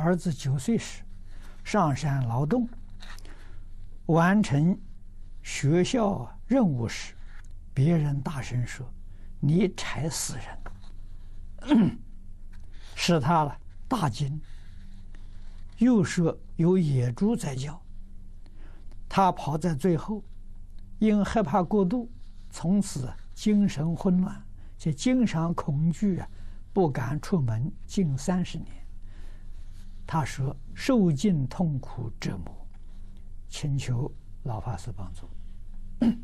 儿子九岁时上山劳动，完成学校任务时，别人大声说：“你踩死人！” 使他了大惊。又说有野猪在叫，他跑在最后，因害怕过度，从此精神混乱，且经常恐惧啊，不敢出门近三十年。他说受尽痛苦折磨，请求老法师帮助。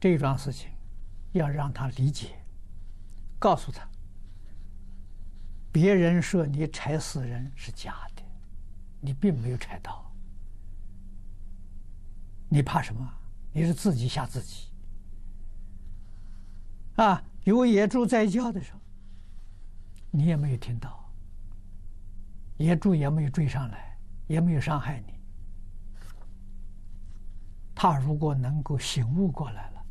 这桩事情要让他理解，告诉他。别人说你踩死人是假的，你并没有踩到。你怕什么？你是自己吓自己。啊，有野猪在叫的时候，你也没有听到，野猪也没有追上来，也没有伤害你。他如果能够醒悟过来了，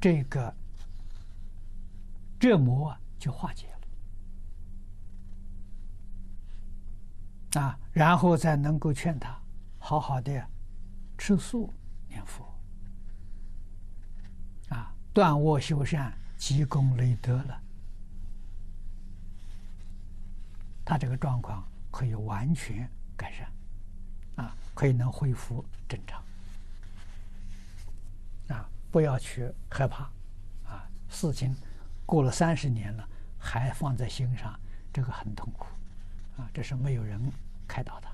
这个折磨。就化解了啊，然后再能够劝他好好的吃素念佛啊，断恶修善，积功累德了，他这个状况可以完全改善啊，可以能恢复正常啊，不要去害怕啊，事情。过了三十年了，还放在心上，这个很痛苦，啊，这是没有人开导他。